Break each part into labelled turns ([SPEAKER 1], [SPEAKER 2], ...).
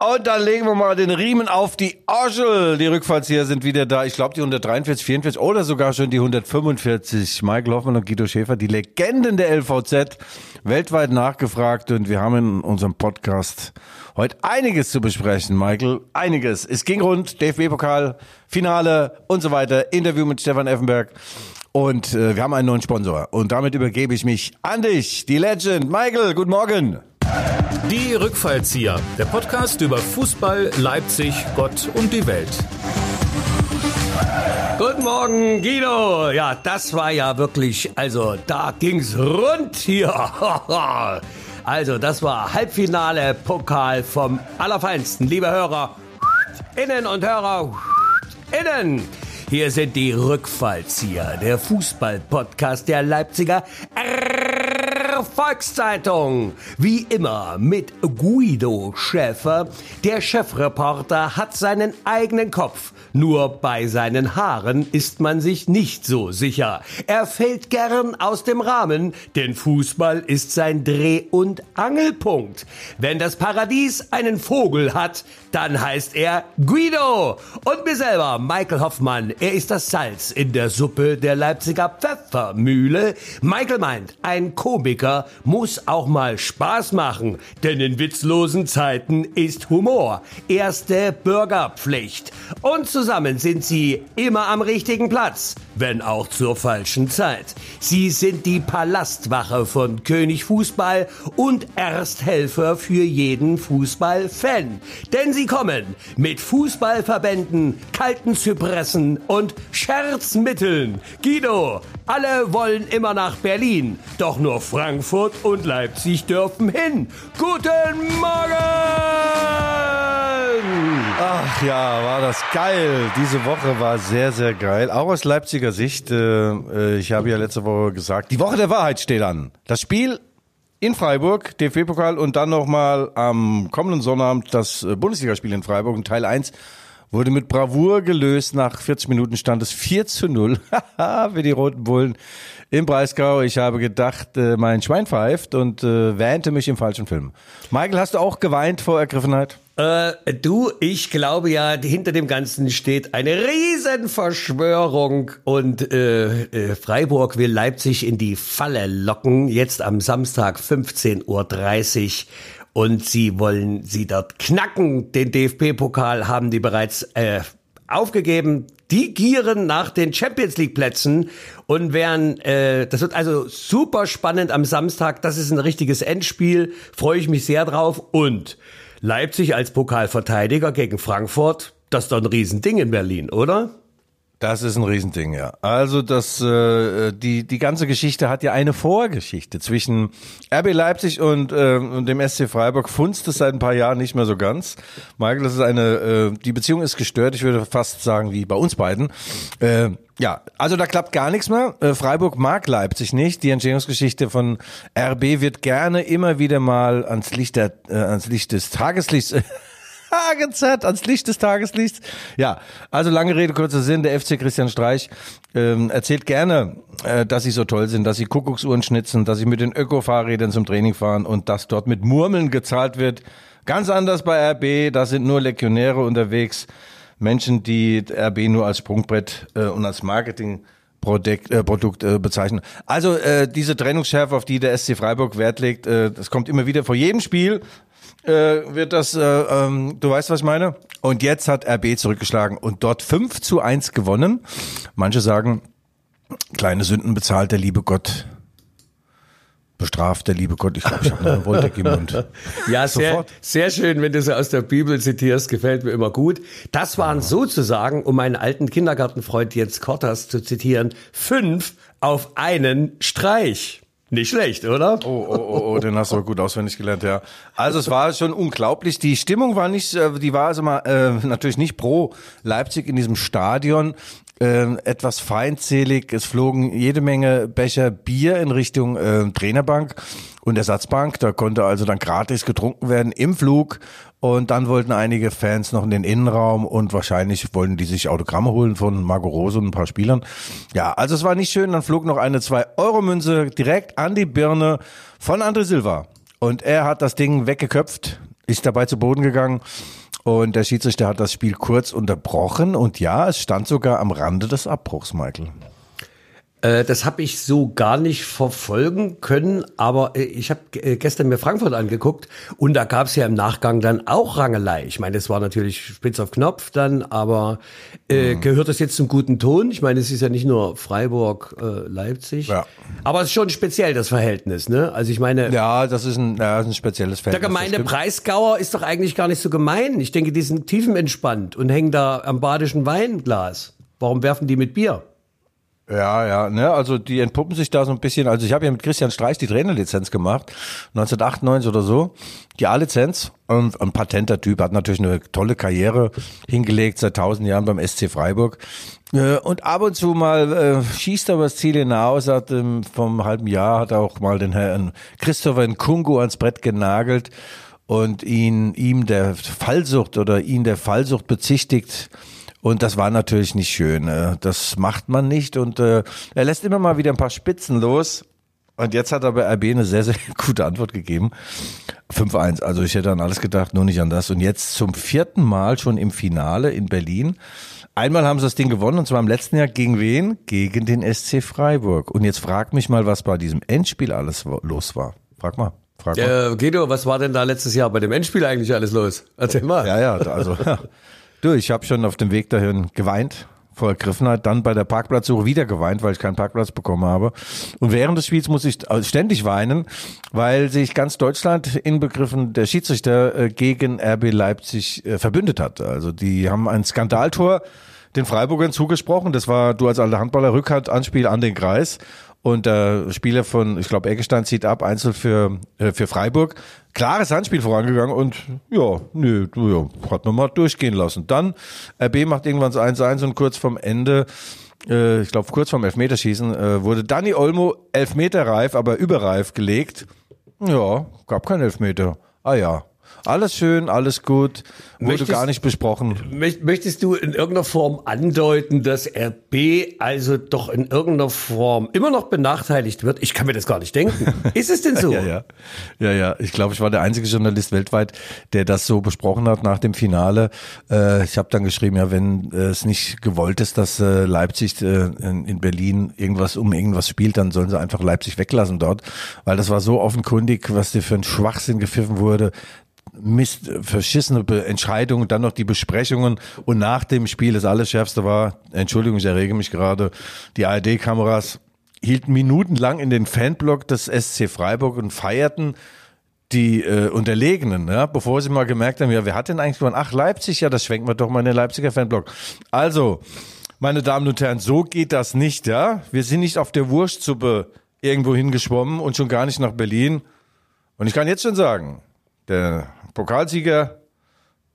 [SPEAKER 1] Und dann legen wir mal den Riemen auf die Orgel. Die Rückfallzieher sind wieder da. Ich glaube, die 143, 44 oder sogar schon die 145. Michael Hoffmann und Guido Schäfer, die Legenden der LVZ, weltweit nachgefragt. Und wir haben in unserem Podcast heute einiges zu besprechen, Michael. Einiges. Es ging rund, DFB-Pokal, Finale und so weiter. Interview mit Stefan Effenberg. Und äh, wir haben einen neuen Sponsor. Und damit übergebe ich mich an dich, die Legend. Michael, guten Morgen.
[SPEAKER 2] Die Rückfallzieher, der Podcast über Fußball, Leipzig, Gott und die Welt.
[SPEAKER 3] Guten Morgen, Guido. Ja, das war ja wirklich, also da ging's rund hier. Also, das war Halbfinale Pokal vom Allerfeinsten. Liebe Hörer, Innen und Hörer, Innen. Hier sind die Rückfallzieher, der Fußball-Podcast der Leipziger Volkszeitung. Wie immer mit Guido Schäfer. Der Chefreporter hat seinen eigenen Kopf. Nur bei seinen Haaren ist man sich nicht so sicher. Er fällt gern aus dem Rahmen, denn Fußball ist sein Dreh- und Angelpunkt. Wenn das Paradies einen Vogel hat, dann heißt er Guido. Und mir selber, Michael Hoffmann. Er ist das Salz in der Suppe der Leipziger Pfeffermühle. Michael meint, ein Komiker muss auch mal Spaß machen, denn in witzlosen Zeiten ist Humor erste Bürgerpflicht. Und zusammen sind sie immer am richtigen Platz, wenn auch zur falschen Zeit. Sie sind die Palastwache von König Fußball und Ersthelfer für jeden Fußballfan. Denn sie kommen mit Fußballverbänden, kalten Zypressen und Scherzmitteln. Guido, alle wollen immer nach Berlin, doch nur Frankfurt und Leipzig dürfen hin. Guten Morgen!
[SPEAKER 1] Ach ja, war das geil. Diese Woche war sehr, sehr geil. Auch aus Leipziger Sicht. Äh, ich habe ja letzte Woche gesagt, die Woche der Wahrheit steht an. Das Spiel in Freiburg, DFB-Pokal und dann nochmal am kommenden Sonnabend das äh, Bundesligaspiel in Freiburg. Und Teil 1 wurde mit Bravour gelöst. Nach 40 Minuten stand es 4 zu 0 für die Roten Bullen im Breisgau. Ich habe gedacht, äh, mein Schwein pfeift und äh, wähnte mich im falschen Film. Michael, hast du auch geweint vor Ergriffenheit?
[SPEAKER 3] Äh, du, ich glaube ja, hinter dem Ganzen steht eine Riesenverschwörung und äh, äh, Freiburg will Leipzig in die Falle locken, jetzt am Samstag 15.30 Uhr. Und sie wollen sie dort knacken. Den DFB-Pokal haben die bereits äh, aufgegeben. Die gieren nach den Champions League Plätzen und werden, äh, das wird also super spannend am Samstag. Das ist ein richtiges Endspiel. Freue ich mich sehr drauf. Und Leipzig als Pokalverteidiger gegen Frankfurt, das ist doch ein Riesending in Berlin, oder?
[SPEAKER 1] Das ist ein Riesending, ja. Also das, äh, die die ganze Geschichte hat ja eine Vorgeschichte zwischen RB Leipzig und, äh, und dem SC Freiburg. Funzt es seit ein paar Jahren nicht mehr so ganz. Michael, das ist eine, äh, die Beziehung ist gestört. Ich würde fast sagen wie bei uns beiden. Äh, ja, also da klappt gar nichts mehr. Äh, Freiburg mag Leipzig nicht. Die Entstehungsgeschichte von RB wird gerne immer wieder mal ans Licht der, äh, ans Licht des Tageslichts gezerrt ans Licht des Tageslichts. Ja, also lange Rede, kurzer Sinn. Der FC Christian Streich ähm, erzählt gerne, äh, dass sie so toll sind, dass sie Kuckucksuhren schnitzen, dass sie mit den Öko-Fahrrädern zum Training fahren und dass dort mit Murmeln gezahlt wird. Ganz anders bei RB, da sind nur Legionäre unterwegs. Menschen, die RB nur als Sprungbrett äh, und als Marketing Produkt, äh, Produkt äh, bezeichnen. Also äh, diese Trennungsschärfe, auf die der SC Freiburg Wert legt, äh, das kommt immer wieder vor jedem Spiel äh, wird das, äh, ähm, du weißt, was ich meine? Und jetzt hat RB zurückgeschlagen und dort 5 zu 1 gewonnen. Manche sagen, kleine Sünden bezahlt der liebe Gott. Bestraft der liebe Gott. Ich glaube, ich habe eine Wolldecke im Mund.
[SPEAKER 3] Ja, sehr, sehr schön, wenn du so aus der Bibel zitierst. Gefällt mir immer gut. Das waren sozusagen, um meinen alten Kindergartenfreund Jens Kortas zu zitieren, fünf auf einen Streich. Nicht schlecht, oder?
[SPEAKER 1] Oh, oh, oh, oh, den hast du gut auswendig gelernt, ja. Also es war schon unglaublich. Die Stimmung war nicht, äh, die war also mal äh, natürlich nicht pro Leipzig in diesem Stadion. Äh, etwas feindselig. Es flogen jede Menge Becher Bier in Richtung äh, Trainerbank und Ersatzbank. Da konnte also dann gratis getrunken werden im Flug. Und dann wollten einige Fans noch in den Innenraum und wahrscheinlich wollten die sich Autogramme holen von Marco Rose und ein paar Spielern. Ja, also es war nicht schön. Dann flog noch eine 2-Euro-Münze direkt an die Birne von André Silva. Und er hat das Ding weggeköpft. ist dabei zu Boden gegangen. Und der Schiedsrichter hat das Spiel kurz unterbrochen. Und ja, es stand sogar am Rande des Abbruchs, Michael.
[SPEAKER 3] Äh, das habe ich so gar nicht verfolgen können, aber äh, ich habe äh, gestern mir Frankfurt angeguckt und da gab es ja im Nachgang dann auch Rangelei. Ich meine, es war natürlich spitz auf Knopf dann, aber äh, mhm. gehört das jetzt zum guten Ton? Ich meine, es ist ja nicht nur Freiburg, äh, Leipzig, ja. aber es ist schon speziell das Verhältnis, ne? Also ich meine,
[SPEAKER 1] ja, das ist ein, ja, ein spezielles Verhältnis.
[SPEAKER 3] Der gemeine Preisgauer ist doch eigentlich gar nicht so gemein. Ich denke, die sind tiefenentspannt und hängen da am badischen Weinglas. Warum werfen die mit Bier?
[SPEAKER 1] Ja, ja, ne, also die entpuppen sich da so ein bisschen. Also ich habe ja mit Christian Streich die Trainerlizenz gemacht, 1998 oder so, die A-Lizenz. Und ein patenter Typ, hat natürlich eine tolle Karriere hingelegt seit tausend Jahren beim SC Freiburg. Äh, und ab und zu mal äh, schießt er das Ziel hinaus, hat ähm, vom halben Jahr hat er auch mal den Herrn Christopher Nkungu ans Brett genagelt und ihn ihm der Fallsucht oder ihn der Fallsucht bezichtigt und das war natürlich nicht schön. Äh, das macht man nicht. Und äh, er lässt immer mal wieder ein paar Spitzen los. Und jetzt hat er bei RB eine sehr, sehr gute Antwort gegeben. 5-1. Also ich hätte an alles gedacht, nur nicht an das. Und jetzt zum vierten Mal schon im Finale in Berlin. Einmal haben sie das Ding gewonnen und zwar im letzten Jahr gegen wen? Gegen den SC Freiburg. Und jetzt frag mich mal, was bei diesem Endspiel alles los war. Frag mal. Frag
[SPEAKER 3] mal. Äh, Guido, was war denn da letztes Jahr bei dem Endspiel eigentlich alles los? Erzähl mal.
[SPEAKER 1] Ja, ja, also Du, ich habe schon auf dem Weg dahin geweint vor Ergriffenheit, dann bei der Parkplatzsuche wieder geweint, weil ich keinen Parkplatz bekommen habe. Und während des Spiels muss ich ständig weinen, weil sich ganz Deutschland inbegriffen der Schiedsrichter äh, gegen RB Leipzig äh, verbündet hat. Also die haben ein Skandaltor den Freiburgern zugesprochen. Das war du als alter Handballer Rückhand Anspiel an den Kreis. Und der Spieler von, ich glaube, Eggestein zieht ab, Einzel für, äh, für Freiburg. Klares Handspiel vorangegangen und ja, nö, ja, hat man mal durchgehen lassen. Dann RB macht irgendwann so 1-1 und kurz vorm Ende äh, ich glaube kurz vorm Elfmeterschießen, äh, wurde Danny Olmo Elfmeterreif, aber überreif gelegt. Ja, gab kein Elfmeter. Ah ja, alles schön, alles gut, wurde möchtest, gar nicht besprochen.
[SPEAKER 3] Möchtest du in irgendeiner Form andeuten, dass RB also doch in irgendeiner Form immer noch benachteiligt wird? Ich kann mir das gar nicht denken. Ist es denn so?
[SPEAKER 1] ja, ja, ja, ja. Ich glaube, ich war der einzige Journalist weltweit, der das so besprochen hat nach dem Finale. Äh, ich habe dann geschrieben, ja, wenn äh, es nicht gewollt ist, dass äh, Leipzig in Berlin irgendwas um irgendwas spielt, dann sollen sie einfach Leipzig weglassen dort, weil das war so offenkundig, was dir für ein Schwachsinn gepfiffen wurde. Mist, verschissene Entscheidungen, dann noch die Besprechungen und nach dem Spiel das Allerschärfste war, Entschuldigung, ich errege mich gerade, die ARD-Kameras hielten minutenlang in den Fanblock des SC Freiburg und feierten die äh, Unterlegenen, ja, bevor sie mal gemerkt haben, ja, wer hat denn eigentlich gewonnen? Ach, Leipzig, ja, das schwenken wir doch mal in den Leipziger Fanblock. Also, meine Damen und Herren, so geht das nicht, ja. Wir sind nicht auf der Wurstsuppe irgendwo hingeschwommen und schon gar nicht nach Berlin. Und ich kann jetzt schon sagen, der Pokalsieger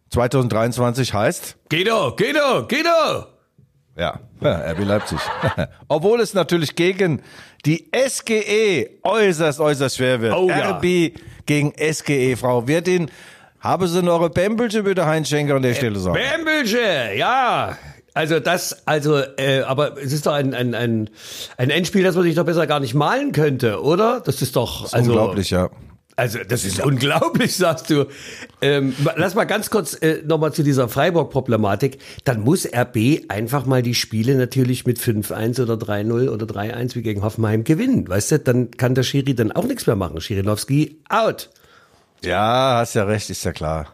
[SPEAKER 1] 2023 heißt?
[SPEAKER 3] Guido, Guido, Guido!
[SPEAKER 1] Ja, RB Leipzig. Obwohl es natürlich gegen die SGE äußerst, äußerst schwer wird. Oh, RB ja. gegen SGE, Frau Wirtin. Haben Sie noch eine Bämbelche bitte, Heinz Schenker, an der Stelle sagen?
[SPEAKER 3] Bämbelche, ja. Also das, also, äh, aber es ist doch ein, ein, ein, ein Endspiel, das man sich doch besser gar nicht malen könnte, oder? Das ist doch,
[SPEAKER 1] das ist also. Unglaublich, ja.
[SPEAKER 3] Also das ist unglaublich, sagst du. Ähm, lass mal ganz kurz äh, nochmal zu dieser Freiburg-Problematik. Dann muss RB einfach mal die Spiele natürlich mit 5-1 oder 3-0 oder 3-1 wie gegen Hoffenheim gewinnen. Weißt du, dann kann der Schiri dann auch nichts mehr machen. Schirinowski out.
[SPEAKER 1] Ja, hast ja recht, ist ja klar.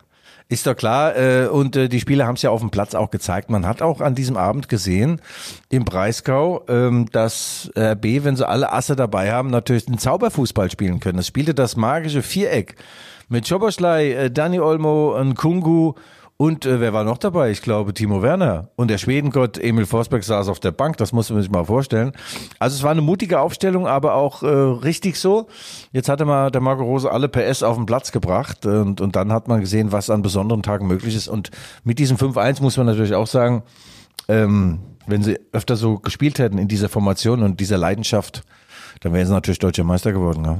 [SPEAKER 1] Ist doch klar. Äh, und äh, die Spieler haben es ja auf dem Platz auch gezeigt. Man hat auch an diesem Abend gesehen im Breisgau, ähm, dass RB, wenn sie alle Asse dabei haben, natürlich einen Zauberfußball spielen können. Es spielte das magische Viereck mit Schoboschlei, äh, Dani Olmo, Kungu und äh, wer war noch dabei? Ich glaube Timo Werner. Und der Schwedengott Emil Forsberg saß auf der Bank. Das muss man sich mal vorstellen. Also es war eine mutige Aufstellung, aber auch äh, richtig so. Jetzt hatte mal der Marco Rose alle PS auf den Platz gebracht. Und, und dann hat man gesehen, was an besonderen Tagen möglich ist. Und mit diesem 5-1 muss man natürlich auch sagen, ähm, wenn sie öfter so gespielt hätten in dieser Formation und dieser Leidenschaft, dann wären sie natürlich deutscher Meister geworden. Ja.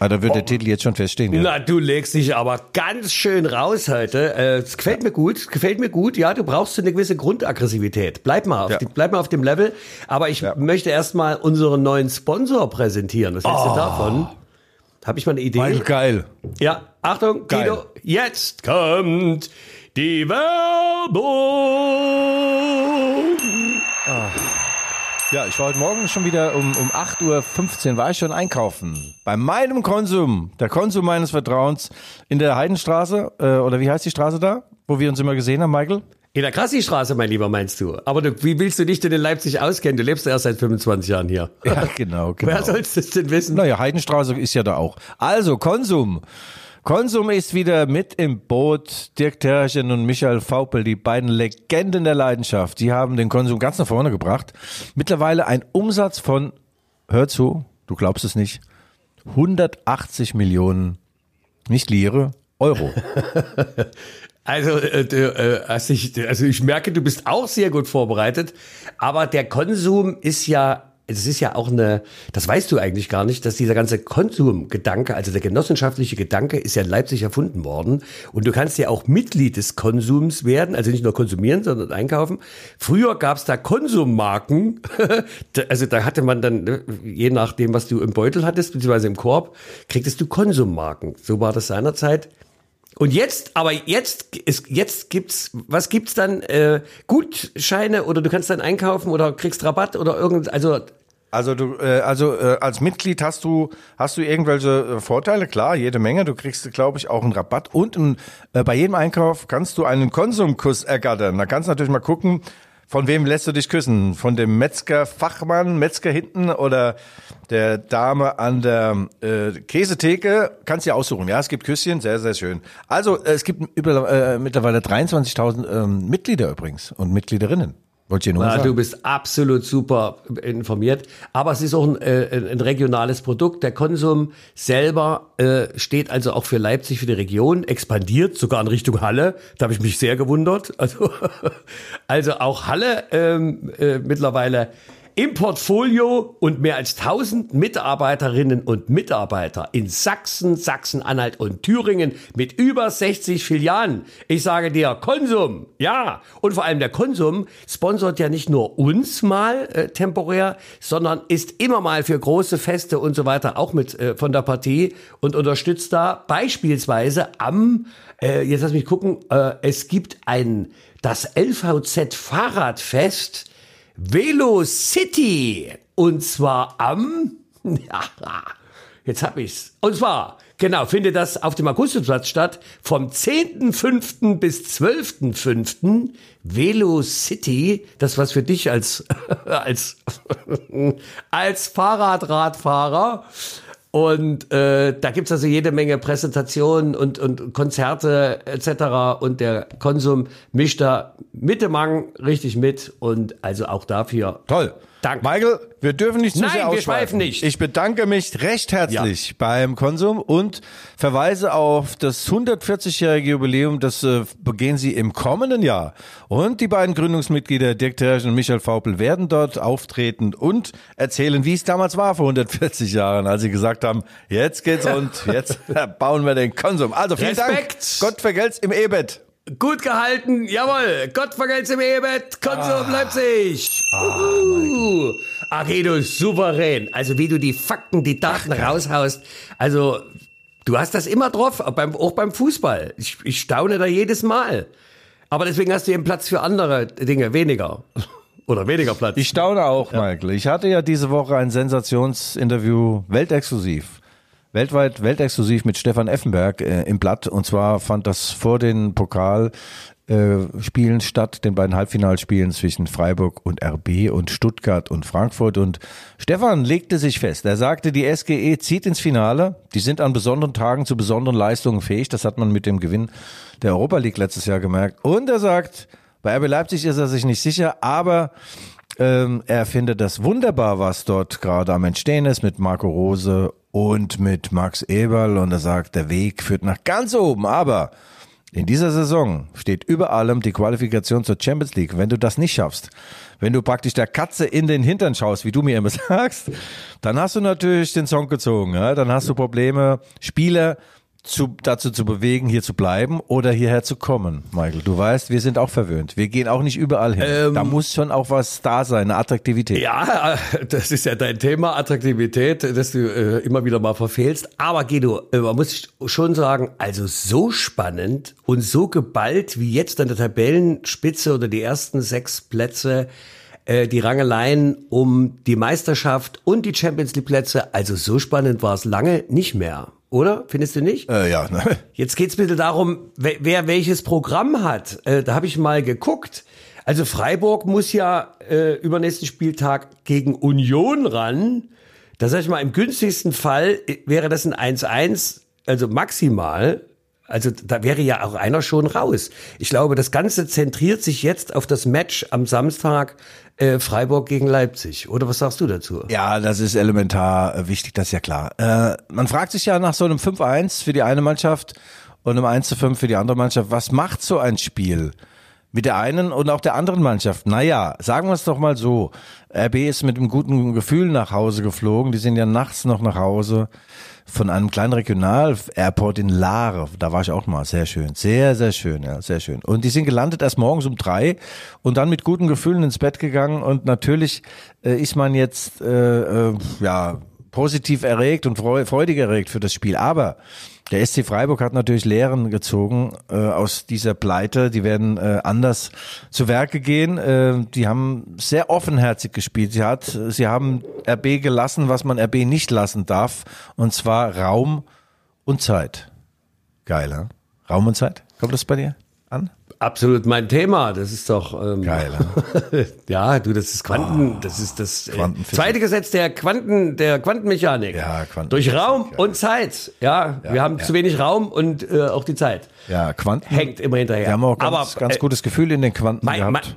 [SPEAKER 1] Ah, da wird der oh. Titel jetzt schon feststehen. Ja.
[SPEAKER 3] Na, du legst dich aber ganz schön raus heute. Äh, es gefällt mir gut, gefällt mir gut. Ja, du brauchst eine gewisse Grundaggressivität. Bleib mal auf, ja. die, bleib mal auf dem Level. Aber ich ja. möchte erstmal unseren neuen Sponsor präsentieren. Was hältst oh. du davon? Habe ich mal eine Idee?
[SPEAKER 1] Michael, geil.
[SPEAKER 3] Ja, Achtung,
[SPEAKER 1] Geil.
[SPEAKER 3] Guido, jetzt kommt die Werbung.
[SPEAKER 1] Ja, ich war heute Morgen schon wieder um, um 8.15 Uhr war ich schon einkaufen. Bei meinem Konsum, der Konsum meines Vertrauens in der Heidenstraße, äh, oder wie heißt die Straße da, wo wir uns immer gesehen haben, Michael?
[SPEAKER 3] In der Krassi-Straße, mein Lieber, meinst du? Aber du, wie willst du dich denn in Leipzig auskennen? Du lebst ja erst seit 25 Jahren hier.
[SPEAKER 1] Ja, genau, genau.
[SPEAKER 3] Wer soll's das denn wissen?
[SPEAKER 1] Naja, Heidenstraße ist ja da auch. Also, Konsum. Konsum ist wieder mit im Boot. Dirk Terchen und Michael Faupel, die beiden Legenden der Leidenschaft, die haben den Konsum ganz nach vorne gebracht. Mittlerweile ein Umsatz von, hör zu, du glaubst es nicht, 180 Millionen, nicht Lire, Euro.
[SPEAKER 3] Also, äh, also, ich, also ich merke, du bist auch sehr gut vorbereitet, aber der Konsum ist ja, es ist ja auch eine, das weißt du eigentlich gar nicht, dass dieser ganze Konsumgedanke, also der genossenschaftliche Gedanke, ist ja in Leipzig erfunden worden und du kannst ja auch Mitglied des Konsums werden, also nicht nur konsumieren, sondern einkaufen. Früher gab es da Konsummarken, also da hatte man dann, ne, je nachdem, was du im Beutel hattest, beziehungsweise im Korb, kriegtest du Konsummarken. So war das seinerzeit. Und jetzt, aber jetzt ist, jetzt gibt's, was gibt's dann? Äh, Gutscheine oder du kannst dann einkaufen oder kriegst Rabatt oder irgend, also
[SPEAKER 1] Also du, äh, also äh, als Mitglied hast du hast du irgendwelche äh, Vorteile? Klar, jede Menge. Du kriegst, glaube ich, auch einen Rabatt und ein, äh, bei jedem Einkauf kannst du einen Konsumkuss ergattern. Da kannst du natürlich mal gucken, von wem lässt du dich küssen? Von dem Metzger Fachmann, Metzger hinten oder der Dame an der äh, Käsetheke? Kannst du aussuchen. Ja, es gibt Küsschen, sehr sehr schön. Also äh, es gibt über, äh, mittlerweile 23.000 ähm, Mitglieder übrigens und Mitgliederinnen. Wollte ich nur
[SPEAKER 3] Ah,
[SPEAKER 1] sagen.
[SPEAKER 3] du bist absolut super informiert. Aber es ist auch ein, äh, ein regionales Produkt. Der Konsum selber äh, steht also auch für Leipzig, für die Region, expandiert sogar in Richtung Halle. Da habe ich mich sehr gewundert. Also, also auch Halle ähm, äh, mittlerweile im Portfolio und mehr als 1000 Mitarbeiterinnen und Mitarbeiter in Sachsen, Sachsen-Anhalt und Thüringen mit über 60 Filialen. Ich sage dir, Konsum, ja. Und vor allem der Konsum sponsort ja nicht nur uns mal äh, temporär, sondern ist immer mal für große Feste und so weiter auch mit äh, von der Partie und unterstützt da beispielsweise am, äh, jetzt lass mich gucken, äh, es gibt ein, das LVZ Fahrradfest Velo City. Und zwar am, jetzt hab ich's. Und zwar, genau, findet das auf dem Augustusplatz statt. Vom 10.5. bis 12.5. Velo City. Das was für dich als, als, als Fahrradradfahrer. Und äh, da gibt's also jede Menge Präsentationen und, und Konzerte etc. Und der Konsum mischt da Mitte Mang richtig mit. Und also auch dafür.
[SPEAKER 1] Toll.
[SPEAKER 3] Danke.
[SPEAKER 1] Michael, wir dürfen nicht zu
[SPEAKER 3] Nein,
[SPEAKER 1] sehr
[SPEAKER 3] wir
[SPEAKER 1] ausschweifen.
[SPEAKER 3] schweifen nicht.
[SPEAKER 1] Ich bedanke mich recht herzlich beim Konsum und verweise auf das 140-jährige Jubiläum, das äh, begehen Sie im kommenden Jahr. Und die beiden Gründungsmitglieder Dirk Terschen und Michael Faupel werden dort auftreten und erzählen, wie es damals war vor 140 Jahren, als sie gesagt haben, jetzt geht's rund, jetzt bauen wir den Konsum. Also vielen
[SPEAKER 3] Respekt.
[SPEAKER 1] Dank. Gott vergelt's im E-Bett.
[SPEAKER 3] Gut gehalten, jawohl. Gott vergelt's im Ehebett, Konsum Leipzig. Uhu. Agedo, souverän. Also wie du die Fakten, die Daten raushaust. Also du hast das immer drauf, auch beim, auch beim Fußball. Ich, ich staune da jedes Mal. Aber deswegen hast du eben Platz für andere Dinge, weniger. Oder weniger Platz.
[SPEAKER 1] Ich staune auch, Michael. Ich hatte ja diese Woche ein Sensationsinterview weltexklusiv. Weltweit weltexklusiv mit Stefan Effenberg äh, im Blatt. Und zwar fand das vor den Pokalspielen äh, statt, den beiden Halbfinalspielen zwischen Freiburg und RB und Stuttgart und Frankfurt. Und Stefan legte sich fest. Er sagte, die SGE zieht ins Finale. Die sind an besonderen Tagen zu besonderen Leistungen fähig. Das hat man mit dem Gewinn der Europa League letztes Jahr gemerkt. Und er sagt, bei RB Leipzig ist er sich nicht sicher, aber ähm, er findet das wunderbar, was dort gerade am Entstehen ist mit Marco Rose und mit Max Eberl. Und er sagt, der Weg führt nach ganz oben. Aber in dieser Saison steht über allem die Qualifikation zur Champions League. Wenn du das nicht schaffst, wenn du praktisch der Katze in den Hintern schaust, wie du mir immer sagst, dann hast du natürlich den Song gezogen. Ja? Dann hast du Probleme, Spieler zu, dazu zu bewegen, hier zu bleiben oder hierher zu kommen, Michael? Du weißt, wir sind auch verwöhnt. Wir gehen auch nicht überall hin.
[SPEAKER 3] Ähm,
[SPEAKER 1] da muss schon auch was da sein, eine Attraktivität.
[SPEAKER 3] Ja, das ist ja dein Thema, Attraktivität, das du äh, immer wieder mal verfehlst. Aber Guido, äh, man muss schon sagen, also so spannend und so geballt wie jetzt an der Tabellenspitze oder die ersten sechs Plätze, äh, die Rangeleien um die Meisterschaft und die Champions League Plätze, also so spannend war es lange nicht mehr. Oder? Findest du nicht?
[SPEAKER 1] Äh, ja, ne?
[SPEAKER 3] Jetzt geht's bitte darum, wer, wer welches Programm hat. Äh, da habe ich mal geguckt. Also Freiburg muss ja äh, übernächsten Spieltag gegen Union ran. Da sag ich mal, im günstigsten Fall äh, wäre das ein 1-1, also maximal. Also da wäre ja auch einer schon raus. Ich glaube, das Ganze zentriert sich jetzt auf das Match am Samstag äh, Freiburg gegen Leipzig. Oder was sagst du dazu?
[SPEAKER 1] Ja, das ist elementar äh, wichtig, das ist ja klar. Äh, man fragt sich ja nach so einem 5-1 für die eine Mannschaft und einem 1-5 für die andere Mannschaft, was macht so ein Spiel? Mit der einen und auch der anderen Mannschaft. Naja, sagen wir es doch mal so. RB ist mit einem guten Gefühl nach Hause geflogen. Die sind ja nachts noch nach Hause von einem kleinen Regional-Airport in Laare. Da war ich auch mal. Sehr schön. Sehr, sehr schön. Ja, sehr schön. Und die sind gelandet erst morgens um drei und dann mit guten Gefühlen ins Bett gegangen. Und natürlich äh, ist man jetzt, äh, äh, ja, positiv erregt und freudig erregt für das Spiel. Aber der SC Freiburg hat natürlich Lehren gezogen äh, aus dieser Pleite. Die werden äh, anders zu Werke gehen. Äh, die haben sehr offenherzig gespielt. Sie hat, sie haben RB gelassen, was man RB nicht lassen darf, und zwar Raum und Zeit. Geil, ja? Raum und Zeit. Kommt das bei dir an?
[SPEAKER 3] Absolut mein Thema. Das ist doch ähm,
[SPEAKER 1] geil.
[SPEAKER 3] ja, du, das ist Quanten, oh, das ist das äh, zweite Gesetz der Quanten, der Quantenmechanik.
[SPEAKER 1] Ja, Quanten
[SPEAKER 3] Durch Raum und Zeit. Ja, ja wir haben ja. zu wenig Raum und äh, auch die Zeit.
[SPEAKER 1] Ja, Quanten
[SPEAKER 3] hängt immer hinterher.
[SPEAKER 1] Wir haben auch ganz, Aber, ganz äh, gutes Gefühl in den Quanten mein, gehabt.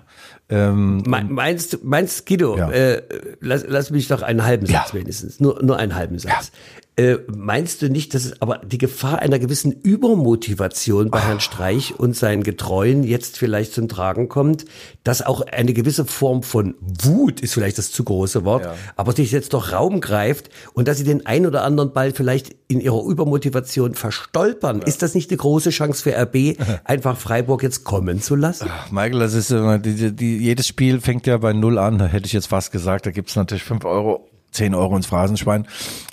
[SPEAKER 1] Ähm,
[SPEAKER 3] meinst, meinst Guido, ja. äh, lass, lass mich doch einen halben Satz wenigstens, nur, nur einen halben Satz. Äh, meinst du nicht, dass es aber die Gefahr einer gewissen Übermotivation bei Herrn Streich und seinen Getreuen jetzt vielleicht zum Tragen kommt, dass auch eine gewisse Form von Wut ist vielleicht das zu große Wort, ja. aber sich jetzt doch Raum greift und dass sie den ein oder anderen Ball vielleicht in ihrer Übermotivation verstolpern? Ja. Ist das nicht eine große Chance für RB, einfach Freiburg jetzt kommen zu lassen?
[SPEAKER 1] Ach, Michael, das ist immer, die, die, jedes Spiel fängt ja bei Null an, da hätte ich jetzt fast gesagt, da gibt's natürlich fünf Euro 10 Euro ins Phrasenschwein.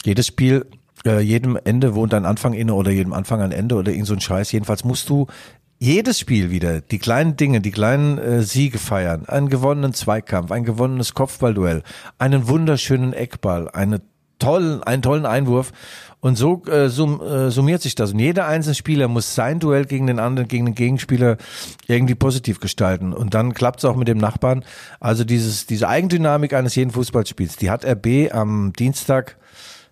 [SPEAKER 1] Jedes Spiel, äh, jedem Ende wohnt ein Anfang inne oder jedem Anfang ein Ende oder irgend so ein Scheiß. Jedenfalls musst du jedes Spiel wieder die kleinen Dinge, die kleinen äh, Siege feiern. Einen gewonnenen Zweikampf, ein gewonnenes Kopfballduell, einen wunderschönen Eckball, eine tollen, einen tollen Einwurf. Und so äh, sum, äh, summiert sich das. Und jeder einzelne Spieler muss sein Duell gegen den anderen, gegen den Gegenspieler irgendwie positiv gestalten. Und dann klappt es auch mit dem Nachbarn. Also dieses, diese Eigendynamik eines jeden Fußballspiels, die hat RB am Dienstag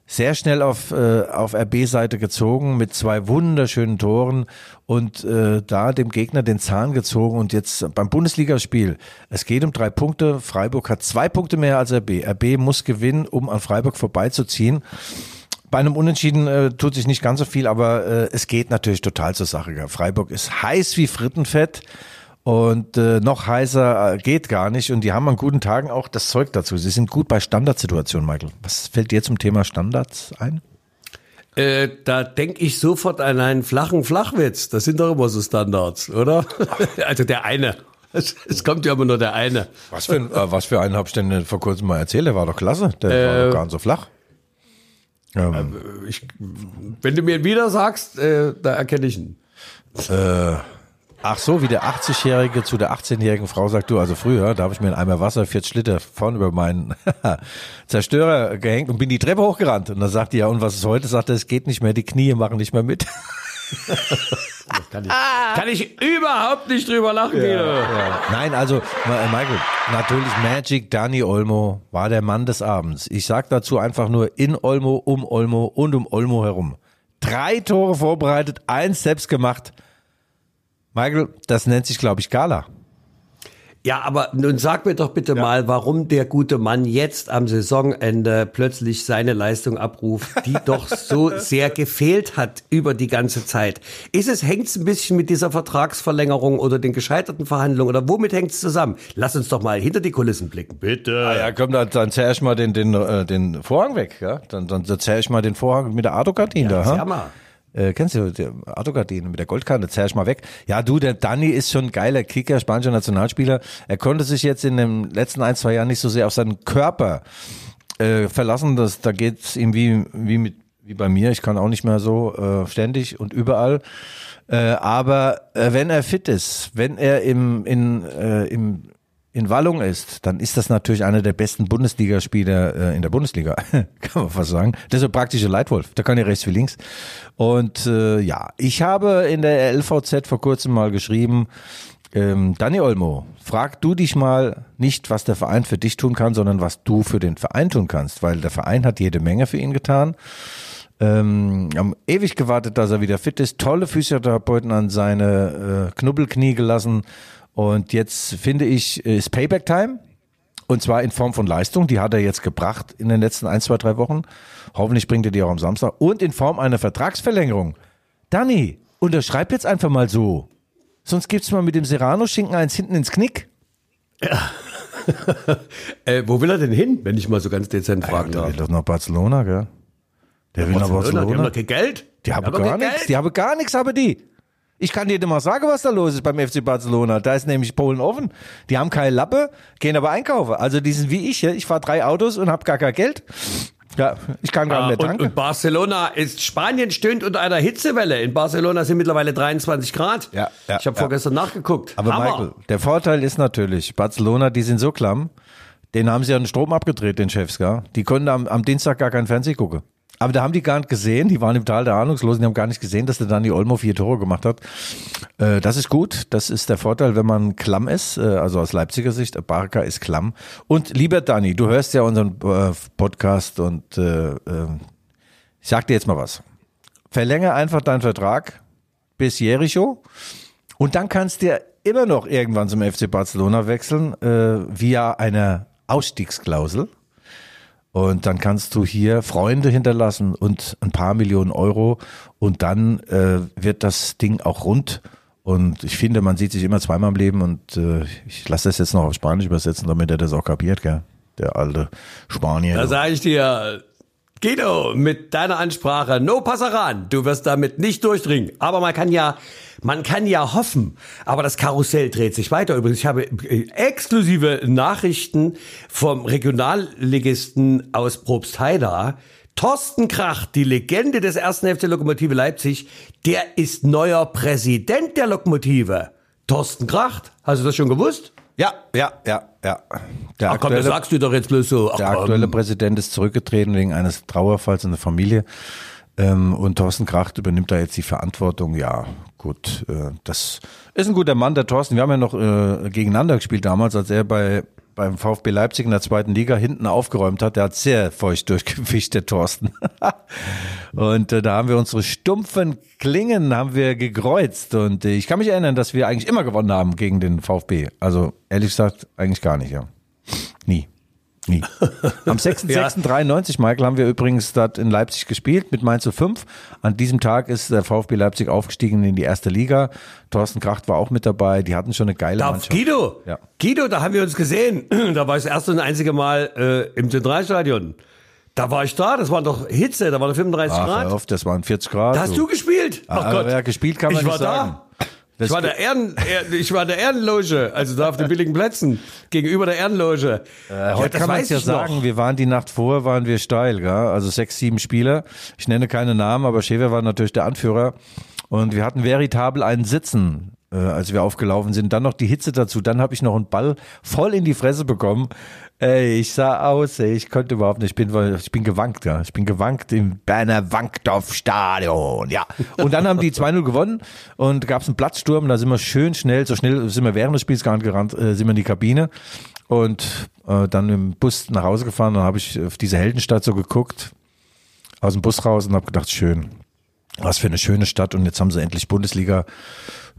[SPEAKER 1] sehr schnell auf, äh, auf RB-Seite gezogen mit zwei wunderschönen Toren und äh, da dem Gegner den Zahn gezogen und jetzt beim Bundesligaspiel, es geht um drei Punkte, Freiburg hat zwei Punkte mehr als RB. RB muss gewinnen, um an Freiburg vorbeizuziehen. Bei einem Unentschieden äh, tut sich nicht ganz so viel, aber äh, es geht natürlich total zur Sache. Freiburg ist heiß wie Frittenfett und äh, noch heißer äh, geht gar nicht. Und die haben an guten Tagen auch das Zeug dazu. Sie sind gut bei Standardsituationen, Michael. Was fällt dir zum Thema Standards ein?
[SPEAKER 3] Äh, da denke ich sofort an einen flachen Flachwitz. Das sind doch immer so Standards, oder? also der eine. Es, es, kommt ja immer nur der eine.
[SPEAKER 1] Was für, ein, äh, was für einen habe ich denn vor kurzem mal erzählt? Der war doch klasse. Der äh, war doch gar nicht so flach.
[SPEAKER 3] Ähm, äh, ich, wenn du mir wieder sagst, äh, da erkenne ich ihn.
[SPEAKER 1] Äh, Ach so, wie der 80-Jährige zu der 18-jährigen Frau sagt, du, also früher, da habe ich mir in Eimer Wasser 40 Liter vorn über meinen Zerstörer gehängt und bin die Treppe hochgerannt. Und dann sagt die, ja, und was ist heute? Sagt er, es geht nicht mehr, die Knie machen nicht mehr mit.
[SPEAKER 3] kann, ich, kann ich überhaupt nicht drüber lachen, ja, ja.
[SPEAKER 1] Nein, also, Michael, natürlich Magic Danny Olmo war der Mann des Abends. Ich sag dazu einfach nur in Olmo, um Olmo und um Olmo herum. Drei Tore vorbereitet, eins selbst gemacht. Michael, das nennt sich, glaube ich, Gala.
[SPEAKER 3] Ja, aber nun sag mir doch bitte ja. mal, warum der gute Mann jetzt am Saisonende plötzlich seine Leistung abruft, die doch so sehr gefehlt hat über die ganze Zeit. Ist es, hängt es ein bisschen mit dieser Vertragsverlängerung oder den gescheiterten Verhandlungen oder womit hängt es zusammen? Lass uns doch mal hinter die Kulissen blicken, bitte.
[SPEAKER 1] Ah ja, komm, dann, dann zerr ich mal den, den, äh, den Vorhang weg, ja? Dann, dann zerr ich mal den Vorhang mit der Autogardine ja, da. Ha? Mal. Äh, kennst du die Autogardine mit der Goldkante? Zerr ich mal weg. Ja, du, der Dani ist schon ein geiler Kicker, spanischer Nationalspieler. Er konnte sich jetzt in den letzten ein, zwei Jahren nicht so sehr auf seinen Körper äh, verlassen. Das, da geht's ihm wie, wie, mit, wie bei mir. Ich kann auch nicht mehr so äh, ständig und überall. Äh, aber äh, wenn er fit ist, wenn er im, in, äh, im in Wallung ist, dann ist das natürlich einer der besten Bundesligaspieler äh, in der Bundesliga, kann man fast sagen. Das ist ein praktischer Leitwolf, da kann ja rechts wie links. Und äh, ja, ich habe in der LVZ vor kurzem mal geschrieben, ähm, Dani Olmo, frag du dich mal nicht, was der Verein für dich tun kann, sondern was du für den Verein tun kannst, weil der Verein hat jede Menge für ihn getan. Ähm, haben ewig gewartet, dass er wieder fit ist. Tolle Physiotherapeuten an seine äh, Knubbelknie gelassen und jetzt finde ich, ist Payback Time. Und zwar in Form von Leistung. Die hat er jetzt gebracht in den letzten ein, zwei, drei Wochen. Hoffentlich bringt er die auch am Samstag. Und in Form einer Vertragsverlängerung. Danny, unterschreib jetzt einfach mal so. Sonst gibt's mal mit dem Serrano-Schinken eins hinten ins Knick.
[SPEAKER 3] Ja. äh, wo will er denn hin, wenn ich mal so ganz dezent fragen
[SPEAKER 1] ja,
[SPEAKER 3] darf?
[SPEAKER 1] Der will doch nach Barcelona, gell? Der will nach
[SPEAKER 3] Barcelona. Die haben doch kein Geld.
[SPEAKER 1] Die haben
[SPEAKER 3] doch
[SPEAKER 1] gar
[SPEAKER 3] kein
[SPEAKER 1] nichts. Die haben gar nichts, aber die. Ich kann dir mal sagen, was da los ist beim FC Barcelona. Da ist nämlich Polen offen. Die haben keine Lappe, gehen aber einkaufen. Also die sind wie ich. Ich fahre drei Autos und habe gar kein Geld. Ja, ich kann gar
[SPEAKER 3] Ah,
[SPEAKER 1] nicht mehr
[SPEAKER 3] und,
[SPEAKER 1] tanken.
[SPEAKER 3] und Barcelona ist, Spanien stöhnt unter einer Hitzewelle. In Barcelona sind mittlerweile 23 Grad.
[SPEAKER 1] Ja, ja,
[SPEAKER 3] ich habe
[SPEAKER 1] ja.
[SPEAKER 3] vorgestern nachgeguckt.
[SPEAKER 1] aber
[SPEAKER 3] Hammer.
[SPEAKER 1] Michael, der Vorteil ist natürlich, Barcelona, die sind so klamm, den haben sie ja den Strom abgedreht, den Chefs, gell? Die konnten am, am Dienstag gar kein Fernsehen gucken. Aber da haben die gar nicht gesehen, die waren im Tal der Ahnungslosen, die haben gar nicht gesehen, dass der Dani Olmo vier Tore gemacht hat. Äh, das ist gut, das ist der Vorteil, wenn man klamm ist, äh, also aus Leipziger Sicht, Barca ist klamm. Und lieber Dani, du hörst ja unseren äh, Podcast und äh, äh, ich sag dir jetzt mal was. Verlängere einfach deinen Vertrag bis Jericho und dann kannst du immer noch irgendwann zum FC Barcelona wechseln, via einer Ausstiegsklausel. Und dann kannst du hier Freunde hinterlassen und ein paar Millionen Euro und dann äh, wird das Ding auch rund. Und ich finde, man sieht sich immer zweimal im Leben und äh, ich lasse das jetzt noch auf Spanisch übersetzen, damit er das auch kapiert, gell? Der alte Spanier.
[SPEAKER 3] Da sage ich dir, Guido, mit deiner Ansprache, no passaran, du wirst damit nicht durchdringen. Aber man kann ja, man kann ja hoffen. Aber das Karussell dreht sich weiter. Übrigens, ich habe äh, exklusive Nachrichten vom Regionalligisten aus Probstheida. Thorsten Krach, die Legende des ersten FC Lokomotive Leipzig, der ist neuer Präsident der Lokomotive. Thorsten Kracht, hast du das schon gewusst?
[SPEAKER 1] Ja, ja, ja, ja. Der
[SPEAKER 3] Ach komm, das sagst du doch jetzt bloß so. Ach,
[SPEAKER 1] Der aktuelle Präsident ist zurückgetreten wegen eines Trauerfalls in der Familie. Ähm, und Thorsten Kracht übernimmt da jetzt die Verantwortung. Ja, gut, äh, das ist ein guter Mann, der Thorsten. Wir haben ja noch äh, gegeneinander gespielt damals, als er bei beim VfB Leipzig in der zweiten Liga hinten aufgeräumt hat. Der hat sehr feucht durchgefischt, der Thorsten. und äh, da haben wir unsere stumpfen Klingen haben wir gekreuzt. Und äh, ich kann mich erinnern, dass wir eigentlich immer gewonnen haben gegen den VfB. Also ehrlich gesagt, eigentlich gar nicht, ja. Nie. Nie. Am 6.6.93, Michael, haben wir übrigens dort in Leipzig gespielt mit Mainz 05. An diesem Tag ist der VfB Leipzig aufgestiegen in die erste Liga. Thorsten Kracht war auch mit dabei. Die hatten schon eine geile
[SPEAKER 3] Darf
[SPEAKER 1] Mannschaft.
[SPEAKER 3] Guido?
[SPEAKER 1] Ja.
[SPEAKER 3] Guido, da haben wir uns gesehen. Da war ich das erste und einzige Mal äh, im Zentralstadion. Da war ich da, das war doch Hitze, da war doch 35
[SPEAKER 1] Ach,
[SPEAKER 3] Grad.
[SPEAKER 1] auf, das waren 40 Grad.
[SPEAKER 3] Da hast du gespielt? Ach
[SPEAKER 1] Ah,
[SPEAKER 3] Gott.
[SPEAKER 1] ja, gespielt kann man
[SPEAKER 3] ich
[SPEAKER 1] nicht
[SPEAKER 3] war
[SPEAKER 1] sagen.
[SPEAKER 3] da.
[SPEAKER 1] Das
[SPEAKER 3] Ich war, der Ehren, er- ich war der Ehrenloge, also da auf den billigen Plätzen, gegenüber der Ehrenloge.
[SPEAKER 1] Äh, heute kann man es ja sagen, wir waren die Nacht vorher, waren wir steil, gell? also sechs, sieben Spieler. Ich nenne keine Namen, aber Schäfer war natürlich der Anführer. Und wir hatten veritabel einen Sitzen, äh, als wir aufgelaufen sind. Dann noch die Hitze dazu. Dann habe ich noch einen Ball voll in die Fresse bekommen. Ey, ich sah aus, ey, ich konnte überhaupt nicht. Ich bin, ich bin gewankt, ja. Ich bin gewankt im Berner Wankdorf-Stadion, ja. Und dann haben die 2-0 gewonnen und gab es einen Platzsturm. Da sind wir schön schnell, so schnell sind wir während des Spiels gar nicht gerannt, äh, sind wir in die Kabine und äh, dann im Bus nach Hause gefahren. Dann habe ich auf diese Heldenstadt so geguckt, aus dem Bus raus und habe gedacht, schön. Was für eine schöne Stadt und jetzt haben sie endlich Bundesliga.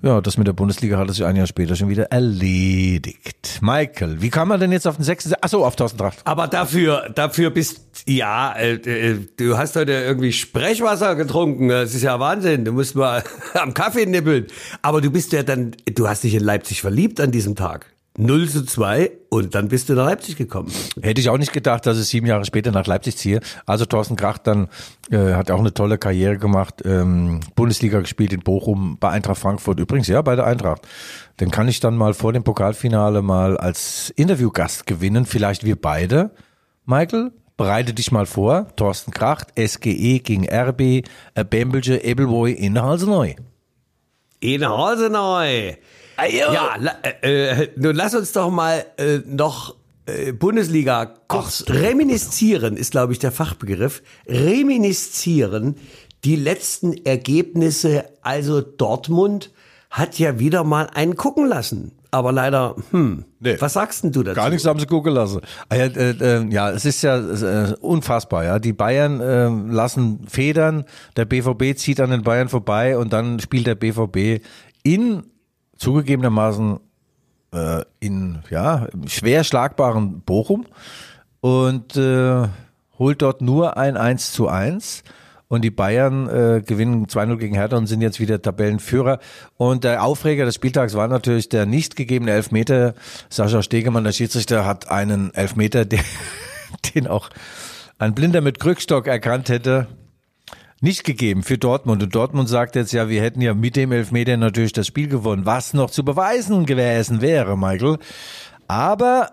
[SPEAKER 1] Ja, das mit der Bundesliga hat sich ein Jahr später schon wieder erledigt. Michael, wie kam man denn jetzt auf den sechsten? Achso, auf Thorsten Tracht.
[SPEAKER 3] Aber dafür, dafür bist, ja, äh, äh, du hast heute irgendwie Sprechwasser getrunken. Das ist ja Wahnsinn. Du musst mal am Kaffee nippeln. Aber du bist ja dann, du hast dich in Leipzig verliebt an diesem Tag. 0 zu 2 und dann bist du nach Leipzig gekommen.
[SPEAKER 1] Hätte ich auch nicht gedacht, dass ich sieben Jahre später nach Leipzig ziehe. Also Thorsten Kracht dann äh, hat auch eine tolle Karriere gemacht, ähm, Bundesliga gespielt in Bochum, bei Eintracht Frankfurt übrigens, ja, bei der Eintracht. Den kann ich dann mal vor dem Pokalfinale mal als Interviewgast gewinnen, vielleicht wir beide. Michael, bereite dich mal vor. Thorsten Kracht, SGE gegen RB, äh, Bembelge, Ebelboy in Halseneu.
[SPEAKER 3] In Halseneu. Ja, la, äh, äh, nun lass uns doch mal äh, noch äh, Bundesliga kurz reminiszieren, ist glaube ich der Fachbegriff. Reminiszieren die letzten Ergebnisse. Also Dortmund hat ja wieder mal einen gucken lassen. Aber leider, hm,
[SPEAKER 1] Nee.
[SPEAKER 3] was sagst denn du dazu?
[SPEAKER 1] Gar nichts haben sie gucken lassen. Ah Ja, äh, äh, ja es ist ja äh, unfassbar. Ja, die Bayern äh, lassen Federn, der BVB zieht an den Bayern vorbei und dann spielt der BVB in zugegebenermaßen äh, in ja schwer schlagbaren Bochum und äh, holt dort nur ein 1 zu 1. Und die Bayern äh, gewinnen 2-0 gegen Hertha und sind jetzt wieder Tabellenführer. Und der Aufreger des Spieltags war natürlich der nicht gegebene Elfmeter. Sascha Stegemann, der Schiedsrichter, hat einen Elfmeter, der, den auch ein Blinder mit Krückstock erkannt hätte, nicht gegeben für Dortmund. Und Dortmund sagt jetzt ja, wir hätten ja mit dem Elfmeter natürlich das Spiel gewonnen, was noch zu beweisen gewesen wäre, Michael. Aber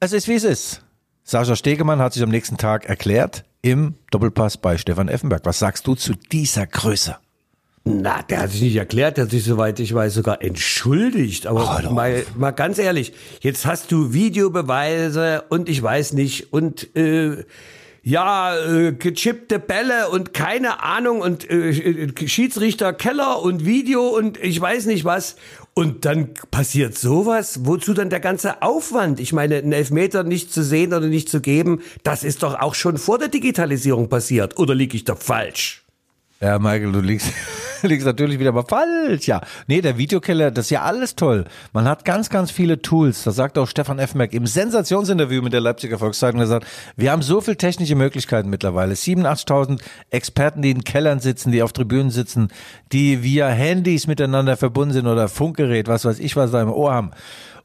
[SPEAKER 1] es ist wie es ist. Sascha Stegemann hat sich am nächsten Tag erklärt im Doppelpass bei Stefan Effenberg. Was sagst du zu dieser Größe?
[SPEAKER 3] Na, der hat sich nicht erklärt, der hat sich, soweit ich weiß, sogar entschuldigt. Aber
[SPEAKER 1] Oh,
[SPEAKER 3] mal, mal ganz ehrlich, jetzt hast du Videobeweise und ich weiß nicht und äh, ja, äh, gechippte Bälle und keine Ahnung und äh, Schiedsrichter Keller und Video und ich weiß nicht was. Und dann passiert sowas. Wozu dann der ganze Aufwand? Ich meine, einen Elfmeter nicht zu sehen oder nicht zu geben, das ist doch auch schon vor der Digitalisierung passiert. Oder liege ich da falsch?
[SPEAKER 1] Ja, Michael, du liegst, liegst natürlich wieder mal falsch. Ja, nee, der Videokeller, das ist ja alles toll. Man hat ganz, ganz viele Tools. Das sagt auch Stefan Effenberg im Sensationsinterview mit der Leipziger Volkszeitung gesagt. Wir haben so viel technische Möglichkeiten mittlerweile. 87.000 Experten, die in Kellern sitzen, die auf Tribünen sitzen, die via Handys miteinander verbunden sind oder Funkgerät, was weiß ich, was da im Ohr haben.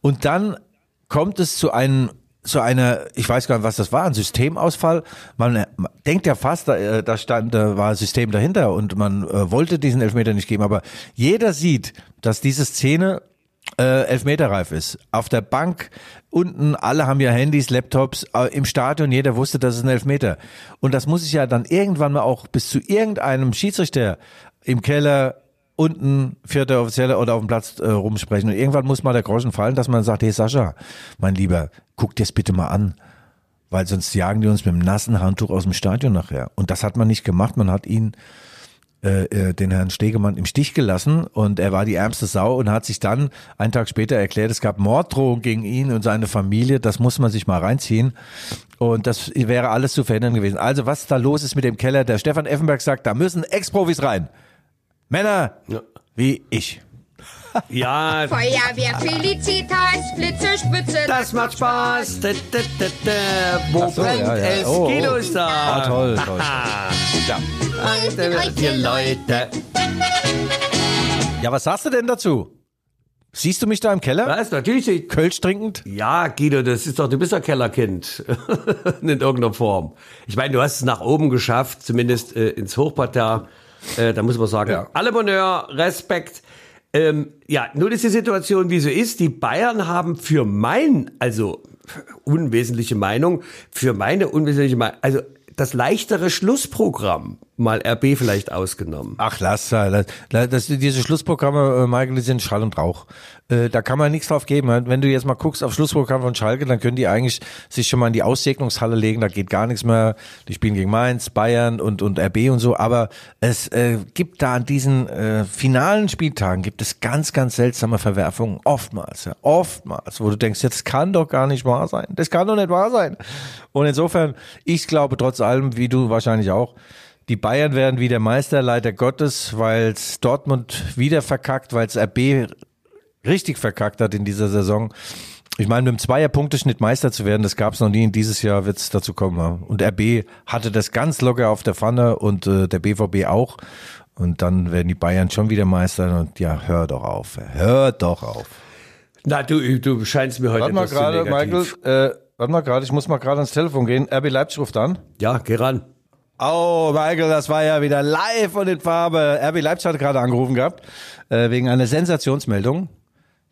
[SPEAKER 1] Und dann kommt es zu einem zu einer, ich weiß gar nicht, was das war, ein Systemausfall. Man, äh, man denkt ja fast, da, äh, da stand, da war ein System dahinter und man äh, wollte diesen Elfmeter nicht geben. Aber jeder sieht, dass diese Szene äh, elfmeterreif ist. Auf der Bank unten, alle haben ja Handys, Laptops, äh, im Stadion, jeder wusste, das ist ein Elfmeter. Und das muss ich ja dann irgendwann mal auch bis zu irgendeinem Schiedsrichter im Keller unten vierter Offizieller oder auf dem Platz äh, rumsprechen. Und irgendwann muss mal der Groschen fallen, dass man sagt, hey Sascha, mein Lieber, guck dir das bitte mal an. Weil sonst jagen die uns mit dem nassen Handtuch aus dem Stadion nachher. Und das hat man nicht gemacht. Man hat ihn, äh, äh, den Herrn Stegemann, im Stich gelassen und er war die ärmste Sau und hat sich dann einen Tag später erklärt, es gab Morddrohungen gegen ihn und seine Familie. Das muss man sich mal reinziehen. Und das wäre alles zu verhindern gewesen. Also was da los ist mit dem Keller, der Stefan Effenberg sagt, da müssen Ex-Profis rein. Männer wie ich.
[SPEAKER 3] Ja,
[SPEAKER 4] Feuerwehr Felicitas, Blitze, Spitze.
[SPEAKER 3] Das macht Spaß. Da, da, da, da. Wo
[SPEAKER 1] so,
[SPEAKER 3] brennt
[SPEAKER 1] ja, ja.
[SPEAKER 3] es?
[SPEAKER 1] Oh, oh.
[SPEAKER 3] Guido ist da.
[SPEAKER 1] Ah, toll, toll. Ja.
[SPEAKER 3] Ihr Leute.
[SPEAKER 1] ja, was sagst du denn dazu? Siehst du mich da im Keller?
[SPEAKER 3] Was? Natürlich.
[SPEAKER 1] Kölsch trinkend?
[SPEAKER 3] Ja, Guido, das ist doch, du bist doch Kellerkind. In irgendeiner Form. Ich meine, du hast es nach oben geschafft, zumindest äh, ins Hochparterre. Äh, da muss man sagen,
[SPEAKER 1] Ja.
[SPEAKER 3] alle Bonheur, Respekt. Ähm, ja, nun ist die Situation, wie sie ist. Die Bayern haben für mein, also unwesentliche Meinung, für meine unwesentliche Meinung, also das leichtere Schlussprogramm, mal RB vielleicht ausgenommen.
[SPEAKER 1] Ach, lass das, das, das, diese Schlussprogramme, äh, Michael, die sind Schall und Rauch. Äh, da kann man nichts drauf geben. Wenn du jetzt mal guckst auf Schlussprogramm von Schalke, dann können die eigentlich sich schon mal in die Aussegnungshalle legen. Da geht gar nichts mehr. Die spielen gegen Mainz, Bayern und, und RB und so. Aber es äh, gibt da an diesen äh, finalen Spieltagen gibt es ganz, ganz seltsame Verwerfungen. Oftmals, ja, oftmals, wo du denkst, das kann doch gar nicht wahr sein. Das kann doch nicht wahr sein. Und insofern, ich glaube trotz allem, wie du wahrscheinlich auch, die Bayern werden wieder Meister, leider Gottes, weil Dortmund wieder verkackt, weil es RB richtig verkackt hat in dieser Saison. Ich meine, mit dem Zweier-Punkteschnitt Meister zu werden, das gab es noch nie. Und dieses Jahr wird es dazu kommen. Und RB hatte das ganz locker auf der Pfanne und äh, der BVB auch. Und dann werden die Bayern schon wieder Meister. Und ja, hör doch auf. Hör doch auf.
[SPEAKER 3] Na, du, du scheinst mir heute
[SPEAKER 1] Warte mal
[SPEAKER 3] etwas zu
[SPEAKER 1] gerade, Michael,
[SPEAKER 3] negativ.
[SPEAKER 1] äh, warte mal gerade, ich muss mal gerade ans Telefon gehen. RB Leipzig ruft an.
[SPEAKER 3] Ja, geh ran.
[SPEAKER 1] Oh, Michael, das war ja wieder live und in Farbe. RB Leipzig hat gerade angerufen gehabt, äh, wegen einer Sensationsmeldung,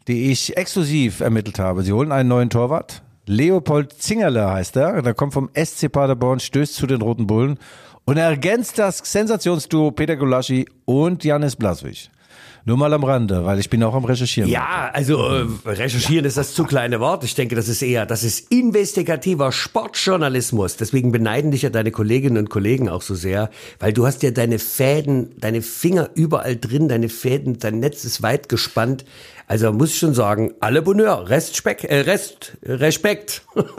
[SPEAKER 1] die ich exklusiv ermittelt habe. Sie holen einen neuen Torwart. Leopold Zingerle heißt er. Der kommt vom SC Paderborn, stößt zu den Roten Bullen und ergänzt das Sensationsduo Peter Gulaschi und Janis Blaswig. Nur mal am Rande, weil ich bin auch am Recherchieren.
[SPEAKER 3] Ja, also äh, recherchieren ist das zu kleine Wort. Ich denke, das ist eher, das ist investigativer Sportjournalismus. Deswegen beneiden dich ja deine Kolleginnen und Kollegen auch so sehr, weil du hast ja deine Fäden, deine Finger überall drin, deine Fäden, dein Netz ist weit gespannt. Also muss ich schon sagen, alle Bonheur, Rest Speck, äh, Rest, Respekt.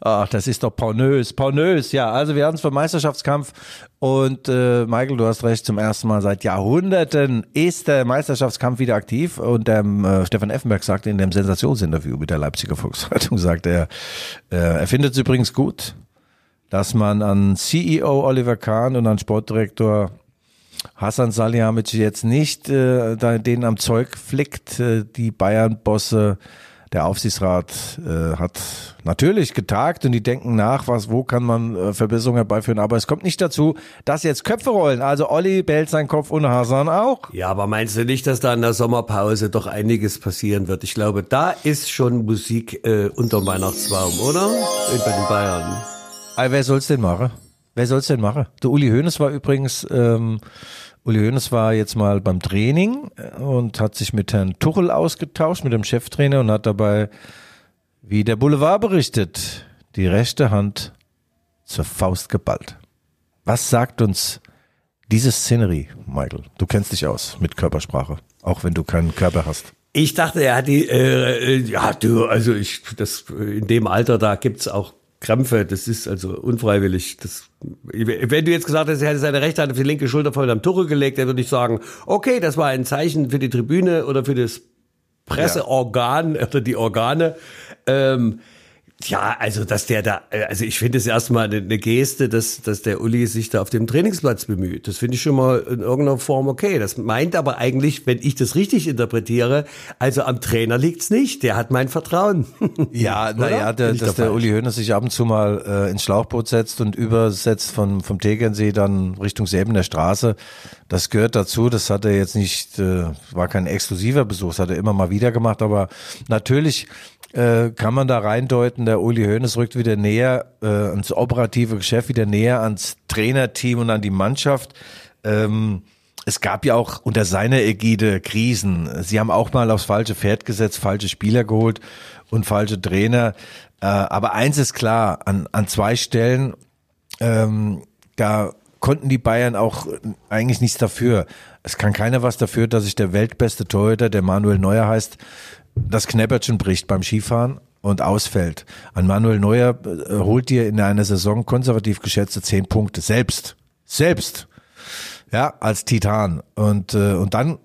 [SPEAKER 1] Ach, das ist doch pornös, pornös. Ja, also wir hatten es vom Meisterschaftskampf und äh, Michael, du hast recht, zum ersten Mal seit Jahrhunderten ist der Meisterschaftskampf wieder aktiv. Und ähm, äh, Stefan Effenberg sagte in dem Sensationsinterview mit der Leipziger Volkszeitung, sagt er, äh, er findet es übrigens gut, dass man an CEO Oliver Kahn und an Sportdirektor Hassan Salihamidzic jetzt nicht äh, denen am Zeug flickt, äh, die Bayern-Bosse der Aufsichtsrat äh, hat natürlich getagt und die denken nach, was, wo kann man äh, Verbesserungen herbeiführen. Aber es kommt nicht dazu, dass jetzt Köpfe rollen. Also Olli bellt seinen Kopf und Hasan auch.
[SPEAKER 3] Ja, aber meinst du nicht, dass da in der Sommerpause doch einiges passieren wird? Ich glaube, da ist schon Musik äh, unter Weihnachtsbaum, oder? Bei den Bayern.
[SPEAKER 1] Aber wer soll's denn machen? Wer soll's denn machen? Der Uli Hoeneß war übrigens, ähm, Uli Hoeneß war jetzt mal beim Training äh, und hat sich mit Herrn Tuchel ausgetauscht, mit dem Cheftrainer und hat dabei, wie der Boulevard berichtet, die rechte Hand zur Faust geballt. Was sagt uns diese Szenerie, Michael? Du kennst dich aus mit Körpersprache, auch wenn du keinen Körper hast.
[SPEAKER 3] Ich dachte, er hat die, äh, äh, ja, du, also ich, das, in dem Alter, da gibt's auch Krämpfe, das ist also unfreiwillig. Das, wenn du jetzt gesagt hättest, er hätte seine rechte Hand auf die linke Schulter von einem Tuchel gelegt, dann würde ich sagen, okay, das war ein Zeichen für die Tribüne oder für das Presseorgan oder die Organe. Ähm, ja, also dass der da, also ich finde es erstmal eine, Geste, dass, dass der Uli sich da auf dem Trainingsplatz bemüht. Das finde ich schon mal in irgendeiner Form okay. Das meint aber eigentlich, wenn ich das richtig interpretiere, also am Trainer liegt's nicht. Der hat mein Vertrauen.
[SPEAKER 1] Ja, naja, der, dass der? Uli Hoeneß sich ab und zu mal äh, ins Schlauchboot setzt und übersetzt von, vom Tegernsee dann Richtung Säbener Straße, das gehört dazu. Das hat er jetzt nicht, äh, war kein exklusiver Besuch, das hat er immer mal wieder gemacht, aber natürlich äh, kann man da reindeuten, der Uli Hoeneß rückt wieder näher äh, ans operative Geschäft, wieder näher ans Trainerteam und an die Mannschaft. Ähm, es gab ja auch unter seiner Ägide Krisen. Sie haben auch mal aufs falsche Pferd gesetzt, falsche Spieler geholt und falsche Trainer. Äh, aber eins ist klar, an, an zwei Stellen, ähm, da konnten die Bayern auch eigentlich nichts dafür. Es kann keiner was dafür, dass sich der weltbeste Torhüter, der Manuel Neuer heißt, das Knäppertchen bricht beim Skifahren und ausfällt. An Manuel Neuer äh, holt dir in einer Saison konservativ geschätzte zehn Punkte selbst. Selbst. Ja, als Titan. Und, äh, und dann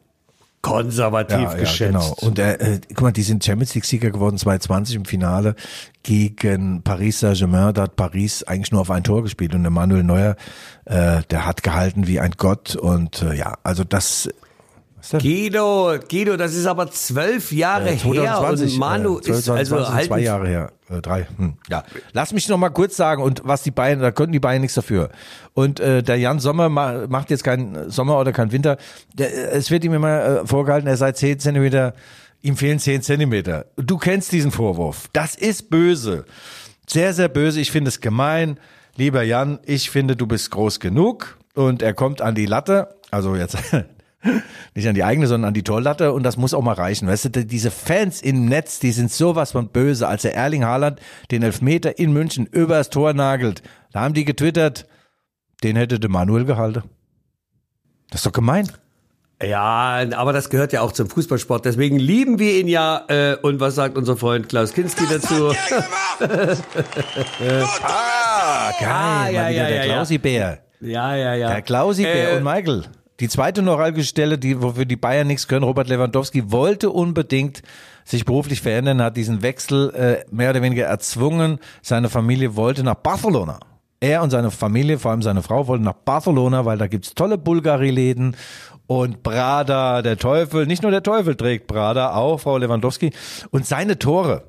[SPEAKER 3] Konservativ
[SPEAKER 1] ja,
[SPEAKER 3] geschätzt.
[SPEAKER 1] Ja, genau. Und äh, äh, guck mal, die sind Champions League Sieger geworden 2020 im Finale gegen Paris Saint-Germain. Da hat Paris eigentlich nur auf ein Tor gespielt und der Manuel Neuer, äh, der hat gehalten wie ein Gott und äh, ja, also das?
[SPEAKER 3] Guido, Guido, das ist aber zwölf Jahre
[SPEAKER 1] Äh,
[SPEAKER 3] her und Manu
[SPEAKER 1] äh,
[SPEAKER 3] ist also
[SPEAKER 1] 2020,
[SPEAKER 3] halt
[SPEAKER 1] zwei Jahre her, äh, drei. Hm, ja, lass mich noch mal kurz sagen und was die Bayern, da konnten die Bayern nichts dafür. Und äh, der Jan Sommer ma macht jetzt keinen Sommer oder keinen Winter. Der, äh, es wird ihm immer äh, vorgehalten, er sei zehn Zentimeter, ihm fehlen zehn Zentimeter. Du kennst diesen Vorwurf. Das ist böse, sehr sehr böse. Ich finde es gemein, lieber Jan. Ich finde, du bist groß genug und er kommt an die Latte. Also jetzt nicht an die eigene, sondern an die Torlatte und das muss auch mal reichen. Weißt du, diese Fans im Netz, die sind sowas von böse, als der Erling Haaland den Elfmeter in München übers Tor nagelt. Da haben die getwittert, den hätte der Manuel gehalten. Das ist doch gemein.
[SPEAKER 3] Ja, aber das gehört ja auch zum Fußballsport. Deswegen lieben wir ihn ja. Äh, und was sagt unser Freund Klaus Kinski dazu?
[SPEAKER 1] Ah, geil.
[SPEAKER 3] Ah, ja,
[SPEAKER 1] mal wieder
[SPEAKER 3] ja,
[SPEAKER 1] der
[SPEAKER 3] ja, ja.
[SPEAKER 1] Klausi-Bär.
[SPEAKER 3] Ja, ja, ja.
[SPEAKER 1] Der Klausi-Bär
[SPEAKER 3] Äh,
[SPEAKER 1] und Michael. Die zweite Neuralgiestelle, die, wofür die Bayern nichts können, Robert Lewandowski wollte unbedingt sich beruflich verändern, hat diesen Wechsel äh, mehr oder weniger erzwungen. Seine Familie wollte nach Barcelona. Er und seine Familie, vor allem seine Frau, wollten nach Barcelona, weil da gibt's tolle Bulgari-Läden und Brada, der Teufel, nicht nur der Teufel trägt Brada, auch Frau Lewandowski. Und seine Tore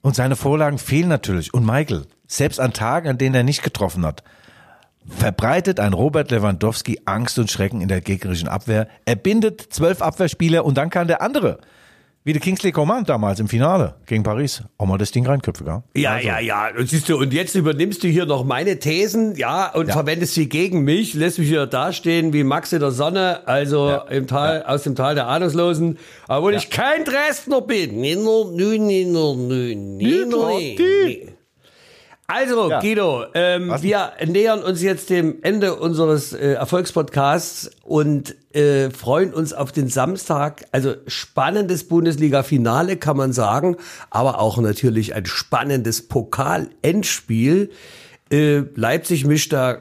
[SPEAKER 1] und seine Vorlagen fehlen natürlich. Und Michael, selbst an Tagen, an denen er nicht getroffen hat, verbreitet ein Robert Lewandowski Angst und Schrecken in der gegnerischen Abwehr. Er bindet zwölf Abwehrspieler und dann kann der andere wie der Kingsley Coman damals im Finale gegen Paris. Auch mal das Ding reinköpfe, gell?
[SPEAKER 3] Ja,
[SPEAKER 1] Also,
[SPEAKER 3] ja, ja. Und siehst du, und jetzt übernimmst du hier noch meine Thesen, ja, und
[SPEAKER 1] Ja.
[SPEAKER 3] verwendest sie gegen mich, lässt mich hier dastehen wie Max in der Sonne, also
[SPEAKER 1] Ja.
[SPEAKER 3] im Tal, aus dem Tal der Ahnungslosen, obwohl ich kein Dresdner bin. Nee, no, nü, nee, no, nü, nee, no, nee, nee. Also,
[SPEAKER 1] Ja.
[SPEAKER 3] Guido, ähm, wir nähern uns jetzt dem Ende unseres äh, Erfolgspodcasts und äh, freuen uns auf den Samstag. Also spannendes Bundesliga-Finale kann man sagen, aber auch natürlich ein spannendes Pokal-Endspiel. Äh, Leipzig mischt da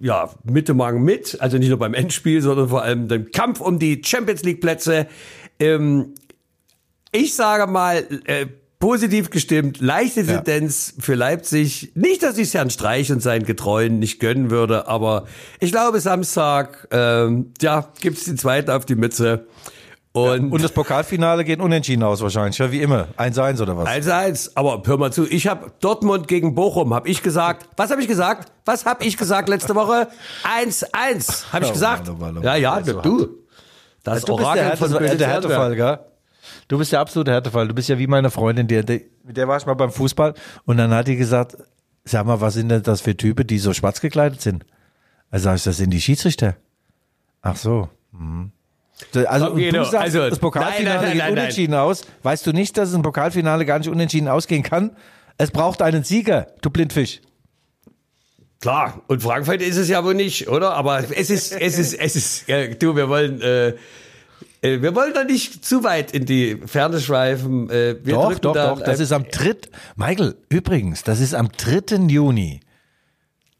[SPEAKER 3] ja, Mitte-Morgen mit, also nicht nur beim Endspiel, sondern vor allem dem Kampf um die Champions League-Plätze. Ähm, ich sage mal, äh, positiv gestimmt, leichte
[SPEAKER 1] Ja.
[SPEAKER 3] Tendenz für Leipzig. Nicht, dass ich es Herrn Streich und seinen Getreuen nicht gönnen würde, aber ich glaube, Samstag, ähm, ja, gibt's den zweiten auf die Mütze. Und,
[SPEAKER 1] Und das Pokalfinale geht unentschieden aus wahrscheinlich, ja, wie immer. 1-1 oder was?
[SPEAKER 3] 1-1. Aber hör mal zu, ich habe Dortmund gegen Bochum, habe ich gesagt. Was habe ich gesagt? Was habe ich gesagt letzte Woche? 1-1, habe ich gesagt. Ja, ja,
[SPEAKER 1] Also,
[SPEAKER 3] du. Das
[SPEAKER 1] der,
[SPEAKER 3] Orakel von
[SPEAKER 1] Härte,
[SPEAKER 3] Böse
[SPEAKER 1] der Härtefall, gell? Du bist der absolute Härtefall. Du bist ja wie meine Freundin, die, die, mit der war ich mal beim Fußball und dann hat die gesagt, sag mal, was sind denn das für Typen, die so schwarz gekleidet sind? Also sag ich, das sind die Schiedsrichter. Ach so. Mhm. Also,
[SPEAKER 3] Okay,
[SPEAKER 1] du
[SPEAKER 3] no,
[SPEAKER 1] sagst,
[SPEAKER 3] also,
[SPEAKER 1] das Pokalfinale
[SPEAKER 3] nein, nein, nein,
[SPEAKER 1] geht unentschieden aus. Weißt du nicht, dass ein Pokalfinale gar nicht unentschieden ausgehen kann? Es braucht einen Sieger, du Blindfisch.
[SPEAKER 3] Klar, und Frankfurt ist es ja wohl nicht, oder? Aber es ist, es ist, es ist, äh, du, wir wollen, äh, wir wollen da nicht zu weit in die Ferne schweifen. Äh, wir
[SPEAKER 1] Doch, doch, doch. Das
[SPEAKER 3] äh,
[SPEAKER 1] ist am 3. Michael, übrigens, das ist am 3. Juni.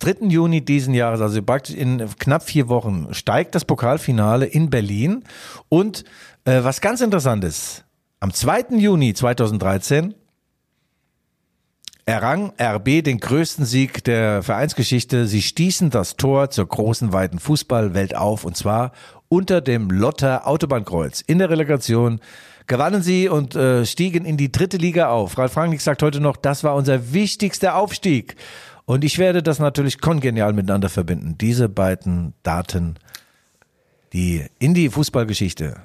[SPEAKER 1] 3. Juni diesen Jahres, also praktisch in knapp vier Wochen, steigt das Pokalfinale in Berlin. Und äh, was ganz interessant ist, am 2. Juni 2013 errang RB den größten Sieg der Vereinsgeschichte. Sie stießen das Tor zur großen, weiten Fußballwelt auf und zwar unter dem Lotter Autobahnkreuz. In der Relegation gewannen sie und äh, stiegen in die dritte Liga auf. Ralf Rangnick sagt heute noch, das war unser wichtigster Aufstieg. Und ich werde das natürlich kongenial miteinander verbinden. Diese beiden Daten, die in die Fußballgeschichte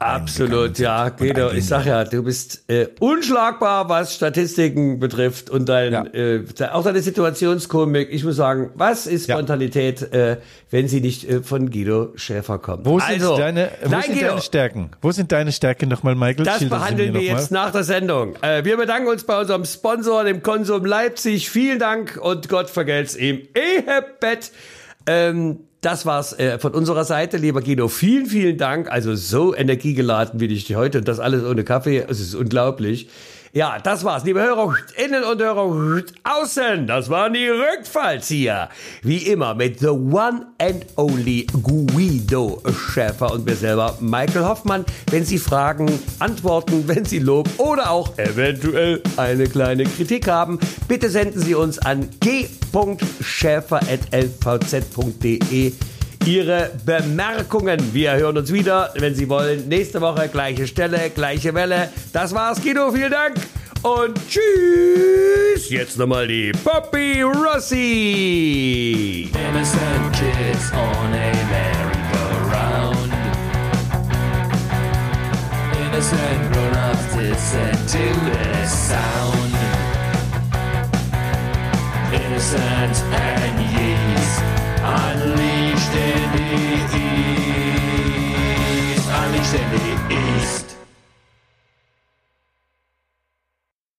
[SPEAKER 3] Absolut, ja, Guido. Ich sag ja, du bist äh, unschlagbar, was Statistiken betrifft und dein,
[SPEAKER 1] Ja.
[SPEAKER 3] äh, auch deine Situationskomik. Ich muss sagen, was ist
[SPEAKER 1] Ja.
[SPEAKER 3] Spontanität, äh, wenn sie nicht äh, von Guido Schäfer kommt?
[SPEAKER 1] Wo sind,
[SPEAKER 3] also,
[SPEAKER 1] deine, wo
[SPEAKER 3] nein,
[SPEAKER 1] sind
[SPEAKER 3] Guido,
[SPEAKER 1] deine Stärken? Wo sind deine Stärken nochmal, Michael?
[SPEAKER 3] Das
[SPEAKER 1] Schilder
[SPEAKER 3] behandeln wir jetzt nach der Sendung. Äh, wir bedanken uns bei unserem Sponsor, dem Konsum Leipzig. Vielen Dank und Gott vergelt's ihm. Ehebett. Ähm, das war's äh, von unserer Seite, lieber Guido. Vielen, vielen Dank. Also so energiegeladen wie dich heute und das alles ohne Kaffee. Es ist unglaublich. Ja, das war's, liebe Hörer innen und Hörer außen. Das waren die Rückfallzieher. Wie immer mit the one and only Guido Schäfer und mir selber Michael Hoffmann. Wenn Sie Fragen, Antworten, wenn Sie Lob oder auch eventuell eine kleine Kritik haben, bitte senden Sie uns an g.schäfer.lvz.de Ihre Bemerkungen. Wir hören uns wieder, wenn Sie wollen, nächste Woche, gleiche Stelle, gleiche Welle. Das war's, Guido, vielen Dank und tschüss. Jetzt nochmal die Poppy Rossi.
[SPEAKER 5] Innocent kids on a merry-go-round. Innocent grown-ups listen to this sound. Innocent and yeast unleashed in the east. Unleashed in east.